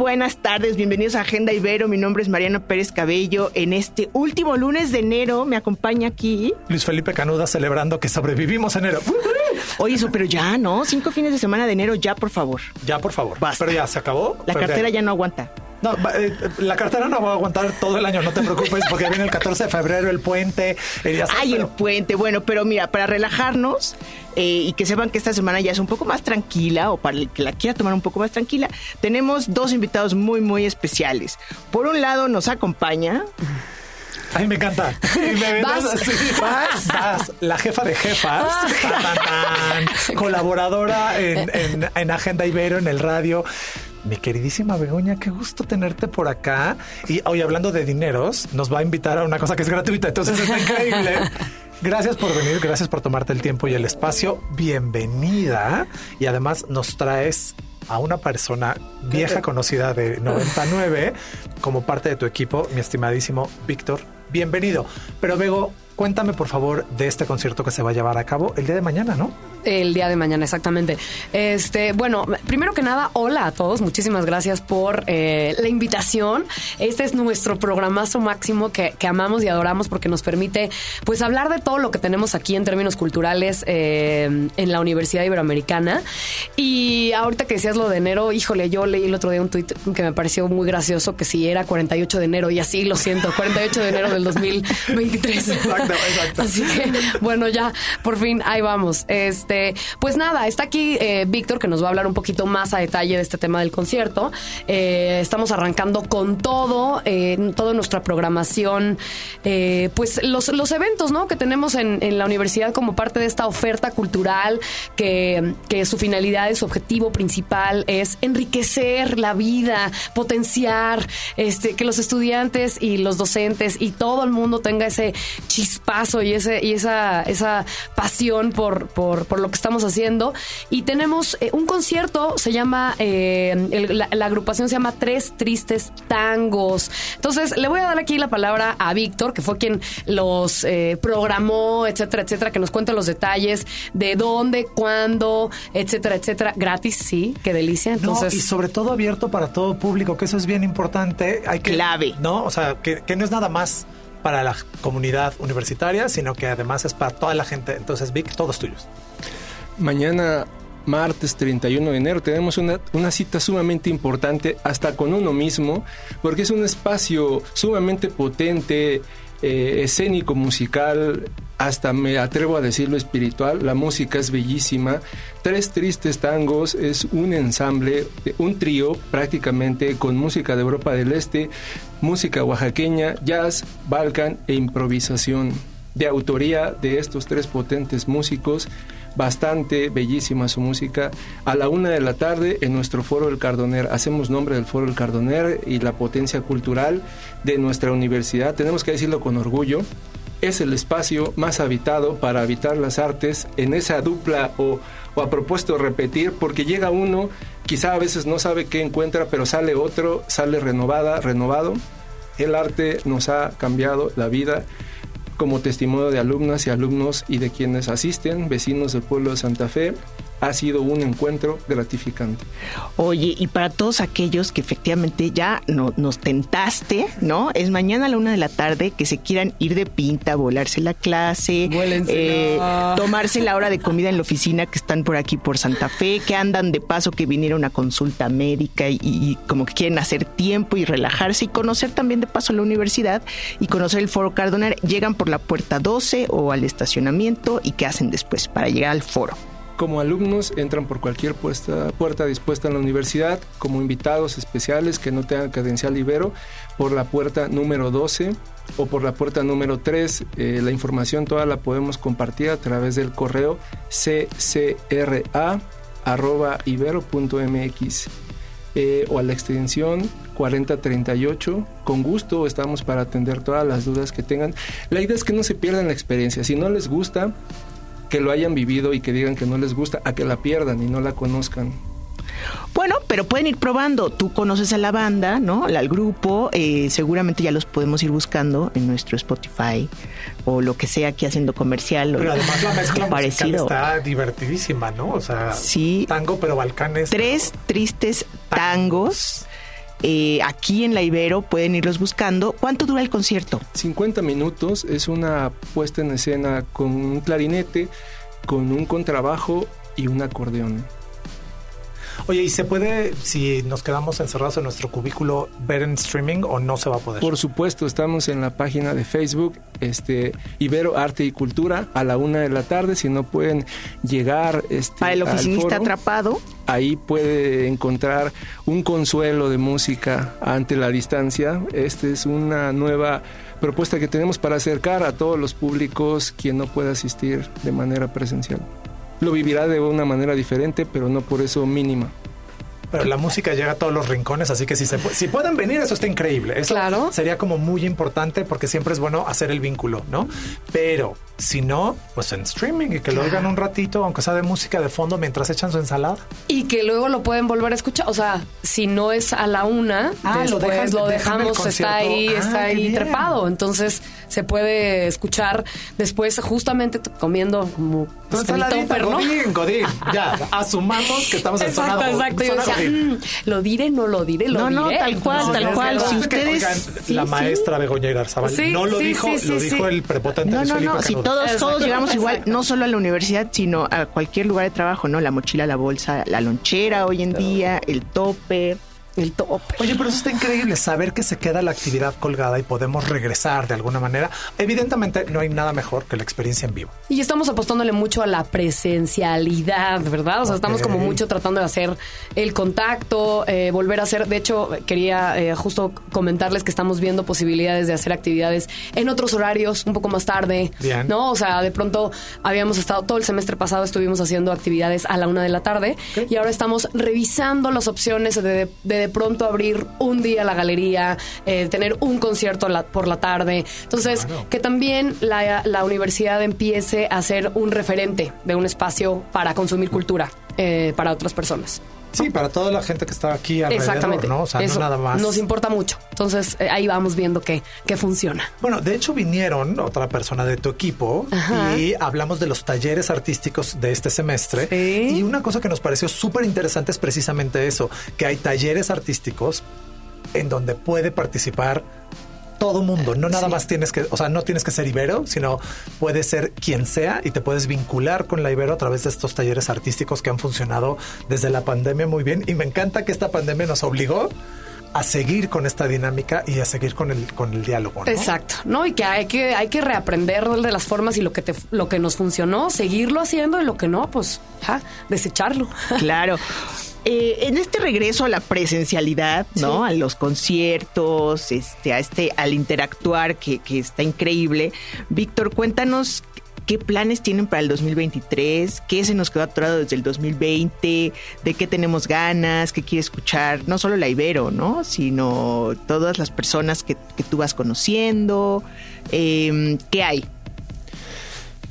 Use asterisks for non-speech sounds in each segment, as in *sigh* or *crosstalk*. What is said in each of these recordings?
Buenas tardes, bienvenidos a Agenda Ibero. Mi nombre es Mariano Pérez Cabello. En este último lunes de enero me acompaña aquí Luis Felipe Canuda celebrando que sobrevivimos enero. *laughs* Oye, eso, pero ya, ¿no? Cinco fines de semana de enero, ya, por favor. Ya, por favor. Basta. Pero ya, ¿se acabó? La cartera ya no aguanta. No, eh, la cartera no va a aguantar todo el año, no te preocupes, porque viene el 14 de febrero, el puente. sabes, Ay, el puente. Bueno, pero mira, para relajarnos eh, y que sepan que esta semana ya es un poco más tranquila o para el que la quiera tomar un poco más tranquila, tenemos dos invitados muy, muy especiales. Por un lado nos acompaña Ay, me encanta. Y me *laughs* Vas. así. Vas, vas. La jefa de jefas, tan, tan, tan, colaboradora en, en- en Agenda Ibero, en el radio. Mi queridísima Begoña, qué gusto tenerte por acá. Y hoy hablando de dineros, nos va a invitar a una cosa que es gratuita, entonces está increíble. *laughs* Gracias por venir, gracias por tomarte el tiempo y el espacio. Bienvenida. Y además nos traes a una persona vieja conocida de *laughs* 99 como parte de tu equipo, mi estimadísimo Víctor. Bienvenido. Pero Bego, cuéntame por favor de este concierto que se va a llevar a cabo el día de mañana, ¿no? El día de mañana, exactamente. Este, bueno, primero que nada, hola a todos. Muchísimas gracias por eh, la invitación. Este es nuestro programazo máximo que, amamos y adoramos porque nos permite, pues, hablar de todo lo que tenemos aquí en términos culturales eh, en la Universidad Iberoamericana. Y ahorita que decías lo de enero, híjole, yo leí el otro día un tuit que me pareció muy gracioso que si era 48 de enero y así lo siento, 48 de enero del 2023. *laughs* Exacto, exacto. Así que, bueno, ya, por fin, ahí vamos. Este, pues nada, está aquí eh, Víctor, que nos va a hablar un poquito más a detalle de este tema del concierto. Eh, estamos arrancando con todo, eh, toda nuestra programación, pues los, los eventos, ¿no? Que tenemos en, en la universidad como parte de esta oferta cultural, que, que su finalidad su objetivo principal es enriquecer la vida, potenciar, este, que los estudiantes y los docentes y todo el mundo tenga ese chispazo y ese y esa esa pasión por, por, por lo que estamos haciendo. Y tenemos eh, un concierto se llama eh, la agrupación se llama Tres Tristes Tangos. Entonces le voy a dar aquí la palabra a Víctor que fue quien los eh, programó etcétera etcétera que nos cuente los detalles de dónde cuándo etcétera etcétera gratis sí qué delicia entonces no, y sobre todo abierto para todo público, que eso es bien importante. Hay que, Clave. ¿No? O sea, que, que no es nada más para la comunidad universitaria, sino que además es para toda la gente. Entonces, Vic, todos tuyos. Mañana, martes 31 de enero, tenemos una, una cita sumamente importante hasta con uno mismo, porque es un espacio sumamente potente, eh, escénico, musical, hasta me atrevo a decirlo espiritual. La música es bellísima. Tres Tristes Tangos es un ensamble, eh, un trío prácticamente con música de Europa del Este, música oaxaqueña, jazz, balcan e improvisación de autoría de estos tres potentes músicos. Bastante bellísima su música. A la una de la tarde en nuestro Foro El Cardoner. Hacemos nombre del Foro El Cardoner y la potencia cultural de nuestra universidad. Tenemos que decirlo con orgullo. Es el espacio más habitado para habitar las artes en esa dupla o, o a propósito repetir, porque llega uno, quizá a veces no sabe qué encuentra, pero sale otro, sale renovada, renovado. El arte nos ha cambiado la vida como testimonio de alumnas y alumnos y de quienes asisten, vecinos del pueblo de Santa Fe. Ha sido un encuentro gratificante. Oye, y para todos aquellos que efectivamente ya no- nos tentaste, ¿no? Es mañana a la una de la tarde que se quieran ir de pinta, volarse la clase, eh, tomarse la hora de comida en la oficina que están por aquí por Santa Fe, que andan de paso, que vinieron a consulta médica y, y como que quieren hacer tiempo y relajarse y conocer también de paso la universidad y conocer el Foro Cardonar, llegan por la puerta 12 o al estacionamiento y qué hacen después para llegar al foro. Como alumnos entran por cualquier puerta dispuesta en la universidad, como invitados especiales que no tengan credencial Ibero, por la puerta número 12 o por la puerta número 3. Eh, la información toda la podemos compartir a través del correo ccra arroba ibero.mx. eh, o a la extensión 4038. Con gusto estamos para atender todas las dudas que tengan. La idea es que no se pierdan la experiencia. Si no les gusta, que lo hayan vivido y que digan que no les gusta, a que la pierdan y no la conozcan. Bueno, pero pueden ir probando. Tú conoces a la banda, ¿no? Al grupo. Eh, seguramente ya los podemos ir buscando en nuestro Spotify o lo que sea aquí haciendo comercial. Pero además la mezcla parecido. está divertidísima, ¿no? O sea, sí. tango, pero balcanes. Tres tristes tangos. Eh, aquí en la Ibero pueden irlos buscando. ¿Cuánto dura el concierto? 50 minutos. Es una puesta en escena con un clarinete, con un contrabajo y un acordeón. Oye, ¿y se puede, si nos quedamos encerrados en nuestro cubículo, ver en streaming o no se va a poder? Por supuesto, estamos en la página de Facebook, este, Ibero Arte y Cultura, a la una de la tarde. Si no pueden llegar. Este, Para el oficinista atrapado. Ahí puede encontrar un consuelo de música ante la distancia. Esta es una nueva propuesta que tenemos para acercar a todos los públicos quien no pueda asistir de manera presencial lo vivirá de una manera diferente, pero no por eso mínima. Pero la música llega a todos los rincones, así que si, se, si pueden venir, eso está increíble. Eso claro. sería como muy importante porque siempre es bueno hacer el vínculo, ¿no? Pero si no, pues en streaming y que lo oigan un ratito, aunque sea de música de fondo, mientras echan su ensalada. Y que luego lo pueden volver a escuchar. O sea, si no es a la una, ah, después lo, dejamos, está ahí, ah, está ahí trepado. Entonces se puede escuchar después, justamente comiendo como Godín, Godín. *laughs* Ya, asumamos que estamos en zona Exacto, exacto. Mm, lo diré, no lo diré, lo no, diré. No, tal cual, tal cual. Si ustedes... la maestra Begoña Irazabal no lo dijo, lo dijo el prepotente no, no, no, si todos, todos llegamos igual, no solo a la universidad, sino a cualquier lugar de trabajo, ¿no? La mochila, la bolsa, la lonchera hoy en día, el topper el tope. Oye, pero eso está increíble, saber que se queda la actividad colgada y podemos regresar de alguna manera. Evidentemente no hay nada mejor que la experiencia en vivo. Y estamos apostándole mucho a la presencialidad, ¿verdad? O sea, estamos como mucho tratando de hacer el contacto, eh, volver a hacer, de hecho, quería eh, justo comentarles que estamos viendo posibilidades de hacer actividades en otros horarios, un poco más tarde. Bien. ¿No? O sea, de pronto habíamos estado, todo el semestre pasado estuvimos haciendo actividades a la una de la tarde y ahora estamos revisando las opciones de, de de pronto abrir un día la galería, eh, tener un concierto por la tarde. Entonces, que también la, la, universidad empiece a ser un referente de un espacio para consumir cultura eh, para otras personas. Sí, para toda la gente que está aquí alrededor, Exactamente. ¿no? O sea, no nada más. Nos importa mucho. Entonces, eh, ahí vamos viendo que, que, funciona. Bueno, de hecho vinieron otra persona de tu equipo y hablamos de los talleres artísticos de este semestre. Y una cosa que nos pareció súper interesante es precisamente eso, que hay talleres artísticos en donde puede participar todo mundo. No nada más tienes que, o sea, no tienes que ser Ibero, sino puede ser quien sea y te puedes vincular con la Ibero a través de estos talleres artísticos que han funcionado desde la pandemia muy bien. Y me encanta que esta pandemia nos obligó a seguir con esta dinámica y a seguir con el con el diálogo. Exacto, no y que hay que hay que reaprender de las formas y lo que te lo que nos funcionó, seguirlo haciendo y lo que no, pues ya desecharlo. *laughs* Claro. Eh, en este regreso a la presencialidad, ¿no? A los conciertos, este, a este, al interactuar, que, que está increíble. Víctor, cuéntanos qué planes tienen para el 2023, qué se nos quedó atorado desde el 2020, de qué tenemos ganas, qué quiere escuchar, no solo la Ibero, ¿no? Sino todas las personas que, tú vas conociendo, eh, ¿qué hay?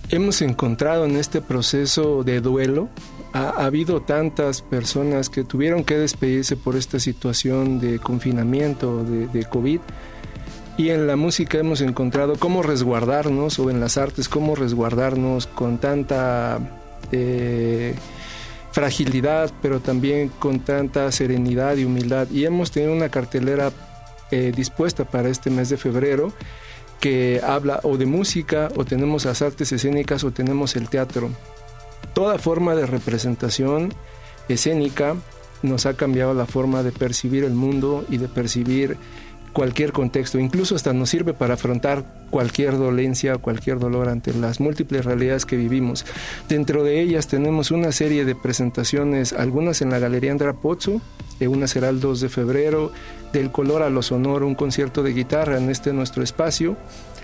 Hemos encontrado en este proceso de duelo ha, habido tantas personas que tuvieron que despedirse por esta situación de confinamiento, de, COVID. Y en la música hemos encontrado cómo resguardarnos, o en las artes, cómo resguardarnos con tanta eh, fragilidad, pero también con tanta serenidad y humildad. Y hemos tenido una cartelera eh, dispuesta para este mes de febrero que habla o de música, o tenemos las artes escénicas, o tenemos el teatro toda forma de representación escénica nos ha cambiado la forma de percibir el mundo y de percibir cualquier contexto, incluso hasta nos sirve para afrontar cualquier dolencia, cualquier dolor ante las múltiples realidades que vivimos. Dentro de ellas tenemos una serie de presentaciones, algunas en la Galería Andra Pozzo, una será el 2 de febrero, del color a lo sonoro, un concierto de guitarra en este nuestro espacio,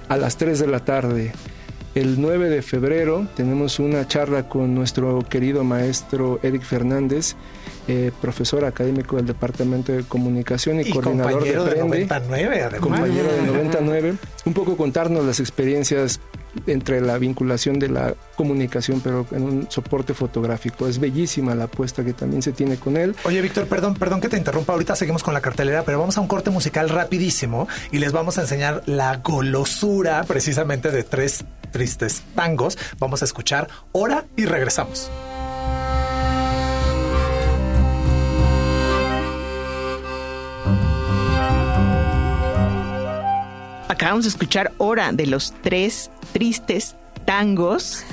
a las 3 de la tarde El 9 de febrero tenemos una charla con nuestro querido maestro Eric Fernández, eh, profesor académico del Departamento de Comunicación y, coordinador de Prende. 99, además. Compañero de *laughs* 99. Un poco contarnos las experiencias entre la vinculación de la comunicación, pero en un soporte fotográfico. Es bellísima la apuesta que también se tiene con él. Oye, Víctor, perdón, perdón que te interrumpa. Ahorita seguimos con la cartelera, pero vamos a un corte musical rapidísimo y les vamos a enseñar la golosura precisamente de tres tristes tangos. Vamos a escuchar Hora y regresamos. Acabamos de escuchar Hora de los tres tristes tangos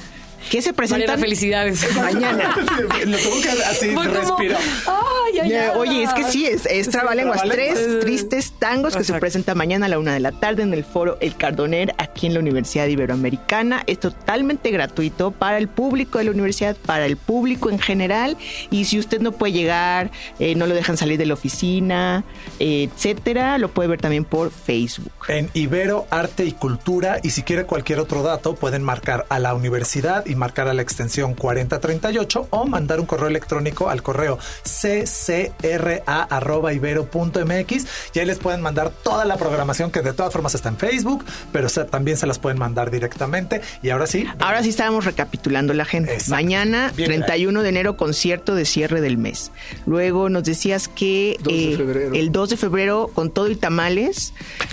que se presentan Mariana, felicidades. *laughs* mañana. *laughs* Lo tengo que así respiro. Ay, ay, ay. Oye, es que sí, es, es Trabalenguas. Tres tristes tangos que se presenta mañana a la una de la tarde en el foro El Cardoner aquí en la Universidad Iberoamericana. Es totalmente gratuito para el público de la universidad, para el público en general. Y si usted no puede llegar, eh, no lo dejan salir de la oficina, eh, etcétera, lo puede ver también por Facebook. En Ibero Arte y Cultura y si quiere cualquier otro dato pueden marcar a la universidad y marcar a la extensión 4038 o mandar un correo electrónico al correo ccra@ibero.mx y ahí les pueden mandar toda la programación que de todas formas está en Facebook, pero se- también se las pueden mandar directamente y ahora sí. Ahora sí estábamos recapitulando la gente. Exacto. Mañana, Bien, 31 de enero, concierto de cierre del mes. Luego nos decías que 2 de eh, el 2 de febrero, con todo y tamales,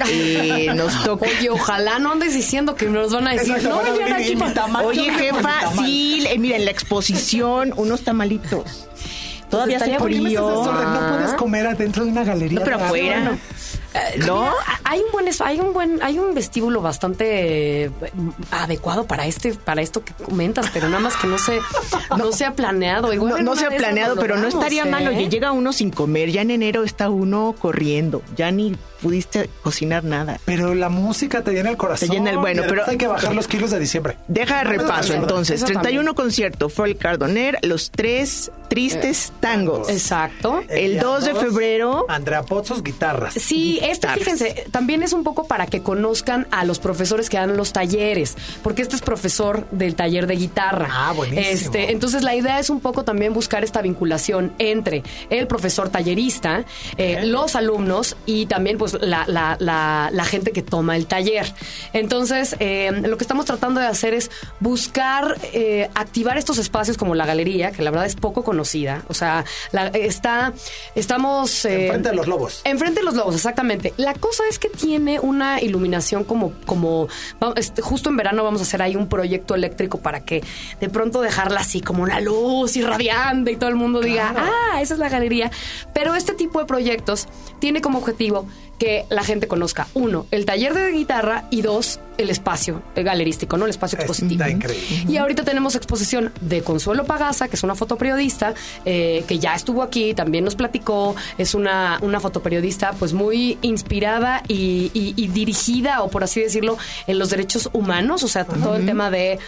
eh, *laughs* nos toca. Oye, ojalá no andes diciendo que nos van a decir, Exacto, no, venir aquí para- Oye, jefa, tamal. sí, eh, mira, en la exposición, unos tamalitos. Todavía bonito frío. no puedes comer adentro de una galería. No, pero afuera. Eh, ¿No? hay un buen hay un buen hay un vestíbulo bastante eh, adecuado para este para esto que comentas, pero nada más que no se no, se ha planeado. Igual No, se ha planeado, pero no estaría ¿eh? mal. Oye, llega uno sin comer. Ya en enero está uno corriendo. Ya ni pudiste cocinar nada. Pero la música te llena el corazón. Te llena el- bueno, pero- hay que bajar los kilos de diciembre. Deja de repaso entonces. también. 31 concierto, fue el Cardoner, los tres tristes tangos. Exacto. El día 2 de febrero. Andrea Pozos, guitarras. Sí, este, fíjense, también es un poco para que conozcan a los profesores que dan los talleres, porque este es profesor del taller de guitarra. Ah, buenísimo. Este, entonces la idea es un poco también buscar esta vinculación entre el profesor tallerista, eh, los alumnos y también pues la, la- la- la gente que toma el taller. Entonces, eh, lo que estamos tratando de hacer es buscar eh, activar estos espacios como la galería, que la verdad es poco conocida. O sea, la- está, estamos... eh, Enfrente de los lobos. Enfrente de los lobos, exactamente. La cosa es que tiene una iluminación como, como este, justo en verano vamos a hacer ahí un proyecto eléctrico para que de pronto dejarla así como una luz irradiante y todo el mundo diga, ah, esa es la galería. Pero este tipo de proyectos tiene como objetivo que la gente conozca, uno, el taller de guitarra y dos, el espacio el galerístico, ¿no? El espacio expositivo. Está increíble. Y ahorita tenemos exposición de Consuelo Pagasa, que es una fotoperiodista, eh, que ya estuvo aquí, también nos platicó, es una, una fotoperiodista pues muy inspirada y, y- y dirigida, o por así decirlo, en los derechos humanos, o sea, todo el tema de,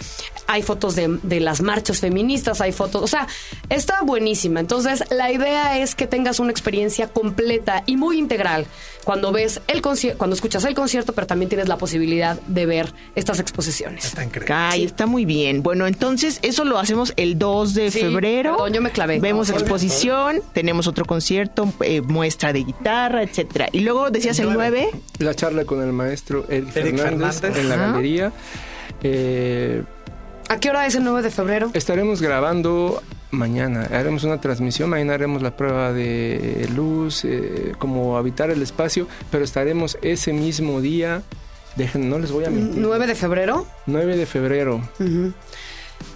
hay fotos de, de las marchas feministas, hay fotos, o sea, está buenísima. Entonces, la idea es que tengas una experiencia completa y muy integral cuando ves el concierto, cuando escuchas el concierto, pero también tienes la posibilidad de ver estas exposiciones. Está increíble. Ay, está muy bien. Bueno, entonces eso lo hacemos el 2 de Sí, febrero. perdón, yo me clavé. Vemos No, exposición, tenemos otro concierto, eh, muestra de guitarra, etcétera. Y luego decías el 9. La charla con el maestro Eric, Eric Fernández, Fernández. en la Ajá. galería. Eh, ¿A qué hora es el 9 de febrero? estaremos grabando mañana. Haremos una transmisión, mañana haremos la prueba de luz, eh, como habitar el espacio, pero estaremos ese mismo día. Dejen, no les voy a mentir. 9 de febrero. 9 de febrero.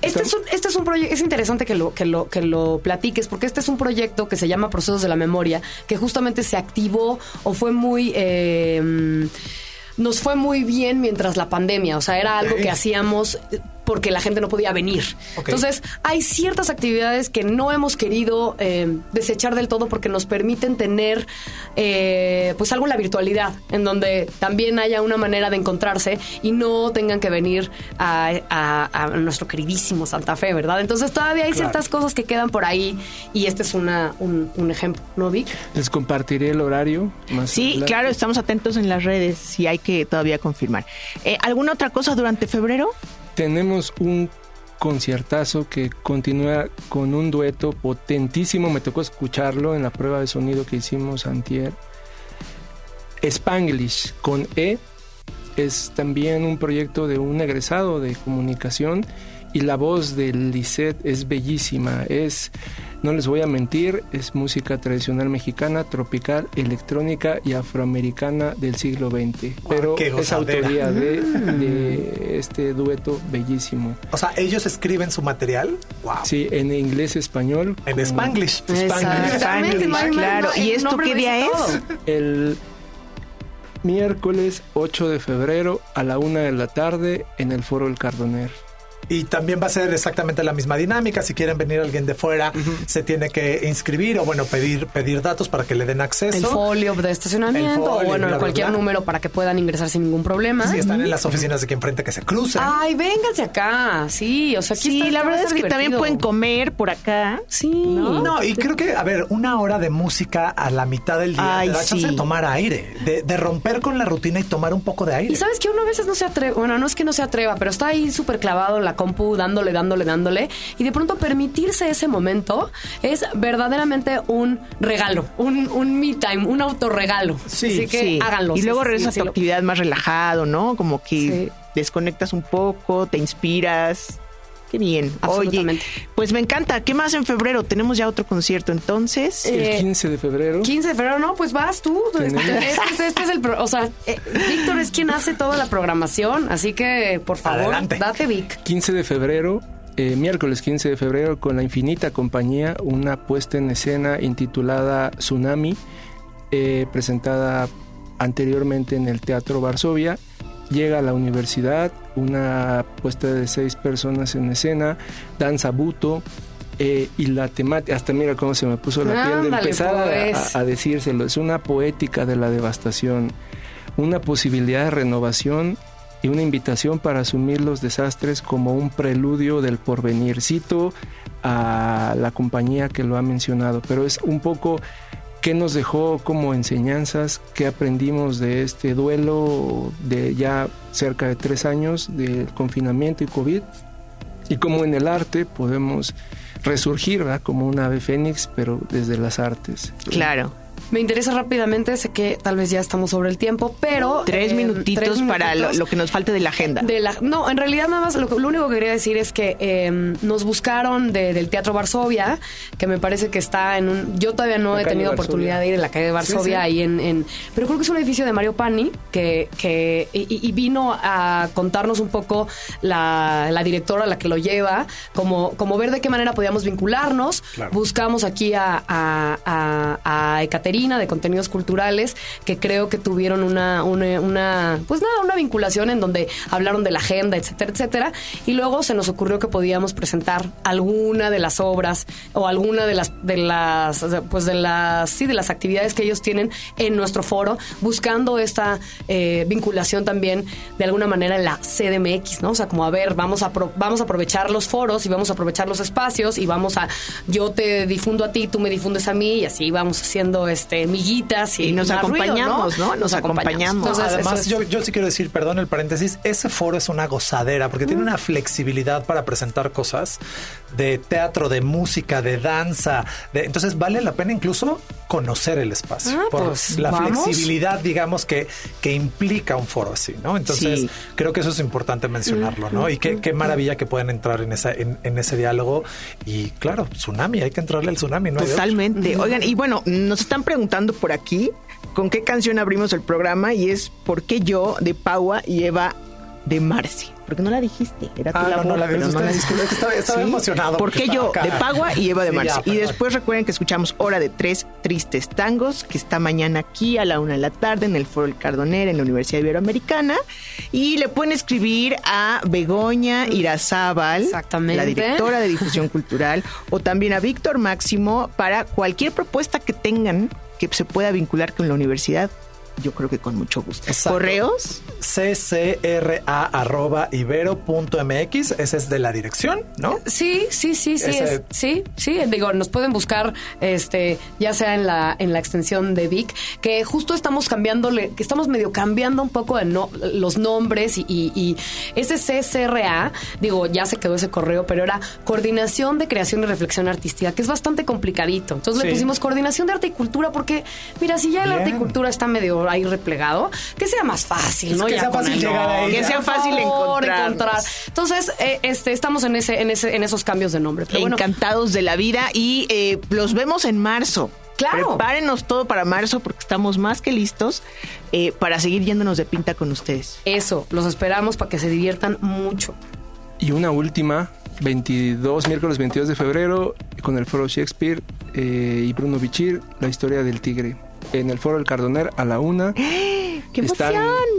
Este es un, este es un proyecto, es interesante que lo, que, lo, que lo platiques, porque este es un proyecto que se llama Procesos de la Memoria, que justamente se activó o fue muy... eh, nos fue muy bien mientras la pandemia, o sea, era algo que hacíamos eh, porque la gente no podía venir. Entonces, hay ciertas actividades que no hemos querido eh, desechar del todo porque nos permiten tener, eh, pues, algo en la virtualidad, en donde también haya una manera de encontrarse y no tengan que venir a, a- a nuestro queridísimo Santa Fe, ¿verdad? Entonces, todavía hay Claro. ciertas cosas que quedan por ahí y este es una, un, un ejemplo, ¿no, Vic? Les compartiré el horario. Más Sí, adelante. claro, estamos atentos en las redes si hay que todavía confirmar. Eh, ¿Alguna otra cosa durante febrero? Tenemos un conciertazo que continúa con un dueto potentísimo. Me tocó escucharlo en la prueba de sonido que hicimos antier. Spanglish con E es también un proyecto de un egresado de comunicación y la voz de Lisette es bellísima. Es, no les voy a mentir, es música tradicional mexicana, tropical, electrónica y afroamericana del siglo XX. Pero es autoría de, de este dueto bellísimo. O sea, ellos escriben su material. Wow. Sí, en inglés español. En como Spanglish. Exactamente, Spanglish, claro. ¿Y esto qué día es? El miércoles 8 de febrero a la una de la tarde en el Foro El Cardoner. Y también va a ser exactamente la misma dinámica. Si quieren venir alguien de fuera, se tiene que inscribir o, bueno, pedir, pedir datos para que le den acceso. El folio de estacionamiento El folio, o bueno, bla, cualquier bla. número para que puedan ingresar sin ningún problema. Si están en las oficinas de aquí enfrente, que se crucen. Ay, vénganse acá. Sí, o sea, aquí Sí, está- la verdad es que también pueden comer por acá. Sí. No, y creo que, a ver, una hora de música a la mitad del día Ay, te da chance sí. de tomar aire, de, de romper con la rutina y tomar un poco de aire. Y sabes que uno a veces no se atreve, bueno, no es que no se atreva, pero está ahí súper clavado en la compu, dándole, dándole, dándole. Y de pronto permitirse ese momento es verdaderamente un regalo, un, un me time, un autorregalo. Sí, Así que Sí. háganlo. Y luego regresas sí, a tu actividad más relajado, ¿no? Como que desconectas un poco, te inspiras. Qué bien. Oye, Absolutamente. pues me encanta. ¿Qué más en febrero? Tenemos ya otro concierto entonces. Eh, el 15 de febrero. 15 de febrero, no, pues vas tú. Tenemos- Este, este- este es el. pro- O sea, eh, Víctor es quien hace toda la programación, así que por favor, Adelante. date Vic. 15 de febrero, eh, miércoles 15 de febrero, con la Infinita Compañía, una puesta en escena intitulada Tsunami, eh, presentada anteriormente en el Teatro Varsovia. Llega a la universidad, una puesta de seis personas en escena, danza buto. eh, y la temática, hasta mira cómo se me puso la piel de empezar pues. a, a decírselo, es una poética de la devastación, una posibilidad de renovación y una invitación para asumir los desastres como un preludio del porvenir. Cito a la compañía que lo ha mencionado, pero es un poco qué nos dejó como enseñanzas, qué aprendimos de este duelo de ya cerca de tres años del confinamiento y COVID, y cómo en el arte podemos resurgir ¿verdad? como un ave fénix, pero desde las artes. Claro. Me interesa rápidamente, sé que tal vez ya estamos sobre el tiempo, pero... Tres eh, minutitos tres para lo, minutitos. lo que nos falte de la agenda. De la, no, en realidad nada más lo, que- lo único que quería decir es que eh, nos buscaron de- del Teatro Varsovia, que me parece que está en un... Yo todavía no La he tenido oportunidad de ir en la calle de Varsovia, ahí en, en- Pero creo que es un edificio de Mario Pani, que, que y, y vino a contarnos un poco la, la directora, la que lo lleva, como, como ver de qué manera podíamos vincularnos. Claro. Buscamos aquí a, a, a, a Ekaterina de Contenidos Culturales, que creo que tuvieron una, una, pues nada, una vinculación en donde hablaron de la agenda, etcétera, etcétera. Y luego se nos ocurrió que podíamos presentar alguna de las obras o alguna de las, de las, pues de las, sí, de las actividades que ellos tienen en nuestro foro, buscando esta eh, vinculación también de alguna manera en la CDMX, ¿no? O sea, como a ver, vamos a, pro- vamos a aprovechar los foros y vamos a aprovechar los espacios y vamos a, yo te difundo a ti, tú me difundes a mí y así vamos haciendo este miguitas y, Y nos más ruido, acompañamos, ¿no? Nos acompañamos. Entonces, Además, es- yo, yo sí quiero decir, perdón el paréntesis, ese foro es una gozadera porque tiene una flexibilidad para presentar cosas de teatro, de música, de danza. de- entonces vale la pena incluso conocer el espacio Ah, por pues, la vamos. flexibilidad, digamos, que, que implica un foro así, ¿no? Entonces Sí. creo que eso es importante mencionarlo, ¿no? Y qué, qué maravilla que puedan entrar en, esa, en, en ese diálogo. Y claro, tsunami, hay que entrarle al tsunami, ¿no? Totalmente. Oigan, y bueno, nos están preguntando por aquí con qué canción abrimos el programa y es ¿Por qué yo de Paua y Eva de Marci? Porque no la dijiste, era tu Ah, no, labor, no la pero vi. no la es que estaba- estaba emocionado ¿Por porque qué yo de. Pagua y Eva de Sí, Marci? ya, y después recuerden que escuchamos Hora de Tres Tristes Tangos, que está mañana aquí a la una de la tarde en el Foro El Cardoner en la Universidad Iberoamericana. Y le pueden escribir a Begoña Irazábal, la directora de difusión cultural, o también a Víctor Máximo para cualquier propuesta que tengan que se pueda vincular con la universidad. Yo creo que con mucho gusto. Exacto. ¿Correos? ccra.ibero.mx, ese es de la dirección, ¿no? Sí, sí, sí, sí, es- sí, sí. Digo, nos pueden buscar, este, ya sea en la en la extensión de Vic, que justo estamos cambiándole, que estamos medio cambiando un poco de no- los nombres y, y- y ese CCRA, digo, ya se quedó ese correo, pero era Coordinación de Creación y Reflexión Artística, que es bastante complicadito. Entonces le pusimos Coordinación de Arte y Cultura, porque, mira, si ya el arte y cultura está medio ahí replegado, que sea más fácil, Es ¿no? que Ya sea con fácil llegar ahí. Que sea fácil encontrar. Entonces, eh, este, estamos en ese, en ese, en esos cambios de nombre. Pero bueno, Encantados de la vida y eh, los vemos en marzo. Claro. Prepárenos todo para marzo porque estamos más que listos eh, para seguir yéndonos de pinta con ustedes. eso, los esperamos para que se diviertan mucho. Y una última, 22, miércoles 22 de febrero, con el foro Shakespeare eh, y Bruno Bichir, la historia del tigre. En el foro El Cardoner a la una. *gasps* ¡Qué emoción,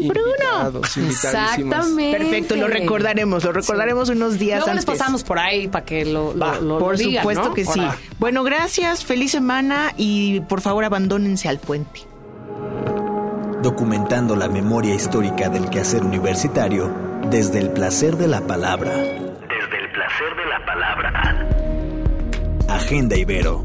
Bruno! Exactamente. Perfecto, lo recordaremos, lo recordaremos unos días Luego antes. les pasamos por ahí para que lo, lo- Va, lo- Por lo digan, supuesto ¿no? que sí. Bueno, gracias, feliz semana y por favor abandónense al puente. documentando la memoria histórica del quehacer universitario desde el placer de la palabra. Desde el placer de la palabra. Agenda Ibero.